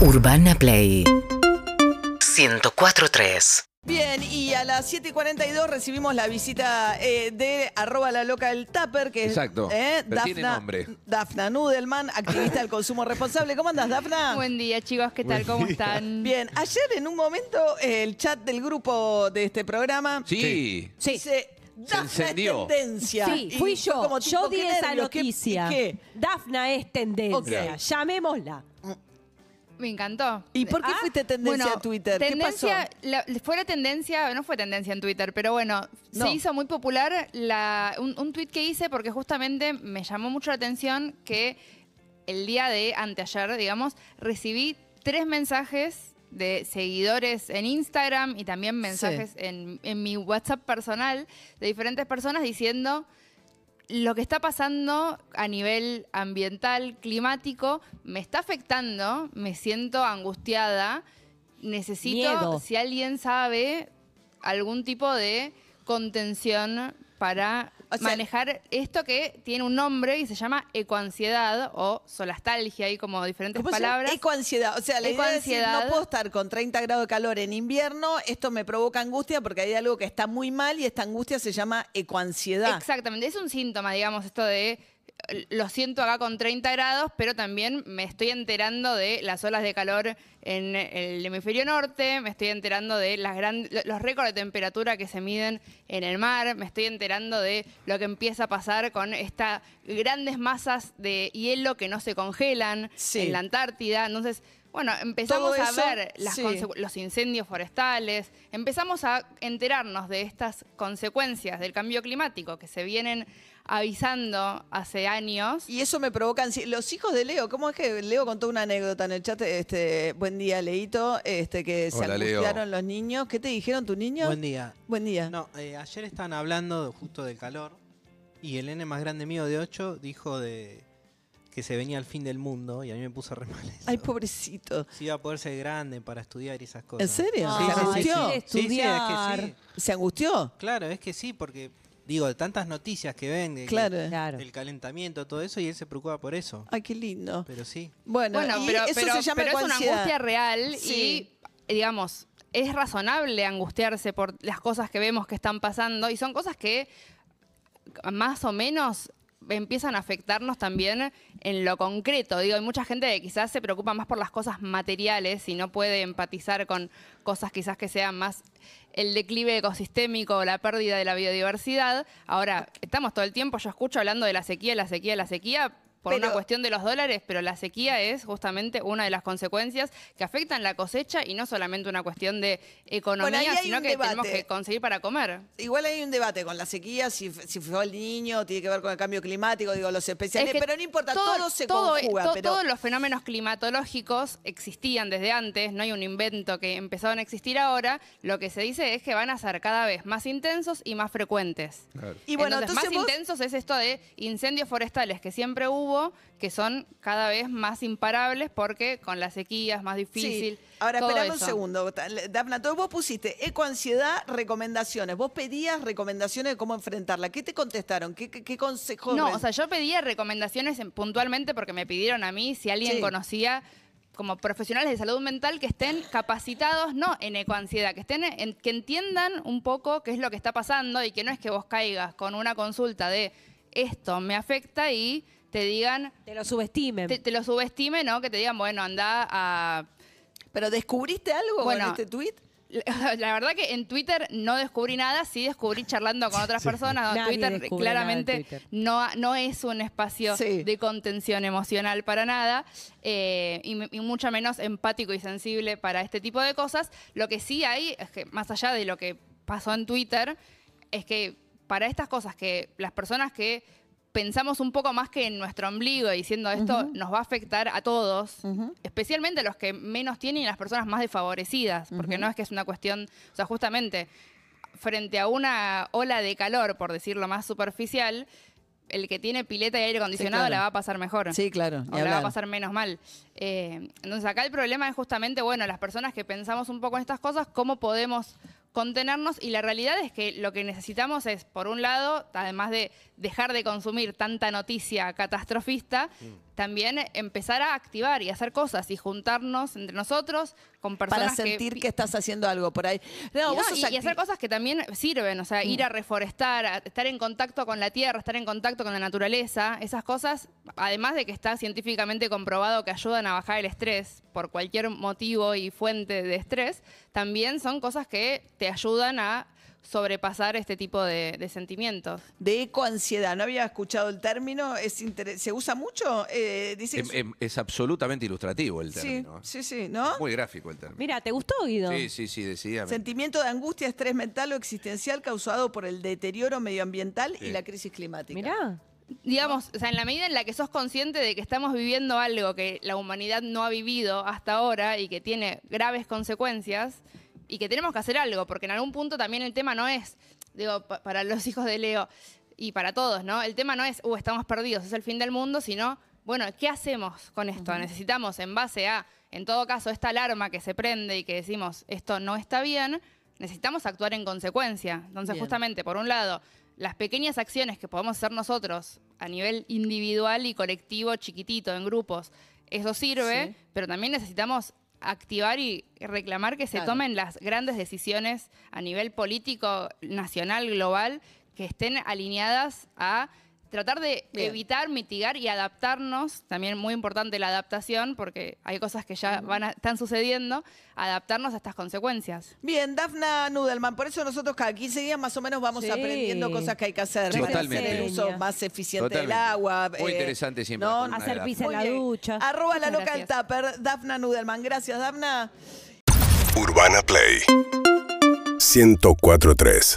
Urbana Play 104.3 Bien, y a las 7.42 recibimos la visita eh, de arroba la loca del Tupper, que Exacto, es pero tiene nombre. Dafna Nudelman, activista del consumo responsable. ¿Cómo andas, Dafna? Buen día, chicos, ¿qué tal? ¿Cómo están? Bien, ayer en un momento el chat del grupo de este programa Sí. Sí. dice, Dafna encendió. es tendencia. Sí, Y fui yo yo. como tipo, yo di qué esa nervios, qué- noticia. ¿Qué? Dafna es tendencia. Ok. Llamémosla. Me encantó. ¿Y por qué Ah, fuiste tendencia Bueno, en Twitter? ¿Qué tendencia, pasó? la- fue la tendencia, no fue tendencia en Twitter, pero bueno, No. se hizo muy popular la- un, un tweet que hice porque justamente me llamó mucho la atención que el día de anteayer, digamos, recibí tres mensajes de seguidores en Instagram y también mensajes en, en mi WhatsApp personal de diferentes personas diciendo lo que está pasando a nivel ambiental, climático, me está afectando, me siento angustiada, necesito, Miedo. si alguien sabe, algún tipo de contención para O sea- manejar esto que tiene un nombre y se llama ecoansiedad o solastalgia, hay como diferentes palabras. Ecoansiedad. O sea, la idea es decir, no puedo estar con 30 grados de calor en invierno, esto me provoca angustia porque hay algo que está muy mal y esta angustia se llama ecoansiedad. Exactamente, es un síntoma, digamos, esto de lo siento acá con 30 grados, pero también me estoy enterando de las olas de calor en el hemisferio norte, me estoy enterando de las gran- los récords de temperatura que se miden en el mar, me estoy enterando de lo que empieza a pasar con estas grandes masas de hielo que no se congelan Sí. en la Antártida. Entonces, bueno, empezamos a ver las sí. los incendios forestales, empezamos a enterarnos de estas consecuencias del cambio climático que se vienen avisando hace años. Y eso me provoca Los hijos de Leo, ¿cómo es que Leo contó una anécdota en el chat? Este, buen día, Leito, este, que se Hola, Leo. angustiaron los niños. ¿Qué te dijeron tus niños? Buen día. Buen día. No, eh, ayer estaban hablando de- justo del calor y el nene más grande mío de 8 dijo de que se venía el fin del mundo y a mí me puso re mal eso. Ay, pobrecito. Si iba a poder ser grande para estudiar y esas cosas. ¿En serio? ¿Se sí, angustió? sí, Sí, sí, es que sí. ¿Se angustió? Claro, es que sí, porque digo, de tantas noticias que ven, de que Claro. Claro. el calentamiento, todo eso, y él se preocupa por eso. Ay, qué lindo. Pero sí. Bueno, Bueno, y pero, eso pero- se llama pero es una angustia real Sí. y, digamos, es razonable angustiarse por las cosas que vemos que están pasando y son cosas que más o menos empiezan a afectarnos también en lo concreto. Digo, hay mucha gente que quizás se preocupa más por las cosas materiales y no puede empatizar con cosas quizás que sean más el declive ecosistémico o la pérdida de la biodiversidad. Ahora, estamos todo el tiempo, yo escucho hablando de la sequía, la sequía, la sequía, por Pero- una cuestión de los dólares, pero la sequía es justamente una de las consecuencias que afectan la cosecha y no solamente una cuestión de economía, sino que tenemos que conseguir para comer. Igual hay un debate con la sequía, si, si fue el niño, tiene que ver con el cambio climático, digo, los especialistas, Es que pero no importa, todo- todo, se todo- conjuga. to- pero Todos los fenómenos climatológicos existían desde antes, no hay un invento que empezaron a existir ahora. Lo que se dice es que van a ser cada vez más intensos y más frecuentes. Claro. Y bueno, entonces, entonces más vos- intensos es esto de incendios forestales que siempre hubo, que son cada vez más imparables porque con la sequía es más difícil. Sí. Ahora, todo esperame un segundo. Dafna, entonces vos pusiste ecoansiedad, recomendaciones. Vos pedías recomendaciones de cómo enfrentarla. ¿Qué te contestaron? ¿Qué, qué, qué consejos? No, o sea, yo pedía recomendaciones en- puntualmente porque me pidieron a mí si alguien Sí. conocía como profesionales de salud mental que estén capacitados, no en ecoansiedad, que estén en- que entiendan un poco qué es lo que está pasando y que no es que vos caigas con una consulta de esto me afecta y te digan, Te lo subestimen. te, te lo subestimen, ¿no? Que te digan, bueno, anda a ¿Pero descubriste algo Bueno, con este tweet? La verdad que en Twitter no descubrí nada, sí descubrí charlando con otras personas. Nadie Twitter en claramente Twitter. No, no es un espacio Sí. de contención emocional para nada eh, y, y mucho menos empático y sensible para este tipo de cosas. Lo que sí hay es que más allá de lo que pasó en Twitter, es que para estas cosas que las personas que pensamos un poco más que en nuestro ombligo diciendo esto nos va a afectar a todos, especialmente los que menos tienen y las personas más desfavorecidas, porque no es que es una cuestión, o sea, justamente frente a una ola de calor, por decirlo más superficial, el que tiene pileta y aire acondicionado claro. la va a pasar mejor. Sí, claro. O la va a pasar menos mal. Eh, entonces acá el problema es justamente, bueno, las personas que pensamos un poco en estas cosas, cómo podemos contenernos y la realidad es que lo que necesitamos es, por un lado, además de dejar de consumir tanta noticia catastrofista, también empezar a activar y hacer cosas y juntarnos entre nosotros con personas Para sentir que, estás haciendo algo por ahí. No, y, vos no, sos y- y acti- hacer cosas que también sirven, o sea, ir Mm. a reforestar, a estar en contacto con la tierra, estar en contacto con la naturaleza, esas cosas, además de que está científicamente comprobado que ayudan a bajar el estrés por cualquier motivo y fuente de estrés, también son cosas que te ayudan a sobrepasar este tipo de, de sentimientos. de ecoansiedad. No había escuchado el término. Es inter- ¿Se usa mucho? Eh, dice Em- es- em- es absolutamente ilustrativo el sí, término. ¿eh? sí, sí, ¿no? Muy gráfico el término. Mira, ¿te gustó, Guido? Sí, sí, sí, decididamente. Sentimiento de angustia, estrés mental o existencial causado por el deterioro medioambiental y Sí. la crisis climática. Mirá. Digamos, o sea, en la medida en la que sos consciente de que estamos viviendo algo que la humanidad no ha vivido hasta ahora y que tiene graves consecuencias y que tenemos que hacer algo, porque en algún punto también el tema no es, digo, pa- para los hijos de Leo y para todos, ¿no? El tema no es, uh, estamos perdidos, es el fin del mundo, sino, bueno, ¿qué hacemos con esto? Necesitamos, en base a, en todo caso, esta alarma que se prende y que decimos, esto no está bien, necesitamos actuar en consecuencia. Entonces, Bien. justamente, por un lado, las pequeñas acciones que podemos hacer nosotros a nivel individual y colectivo, chiquitito, en grupos, eso sirve, Sí. pero también necesitamos activar y reclamar que se Claro. tomen las grandes decisiones a nivel político, nacional, global, que estén alineadas a tratar de Bien. evitar, mitigar y adaptarnos, también muy importante la adaptación, porque hay cosas que ya van a- están sucediendo, adaptarnos a estas consecuencias. Bien, Dafna Nudelman, por eso nosotros cada 15 días más o menos vamos Sí. aprendiendo cosas que hay que hacer totalmente. hacer el uso más eficiente del Totalmente. agua. Muy interesante siempre Hacer pis en la ducha. Arroba la Muchas loca del gracias. tupper, Dafna Nudelman. Gracias, Dafna. Urbana Play 104.3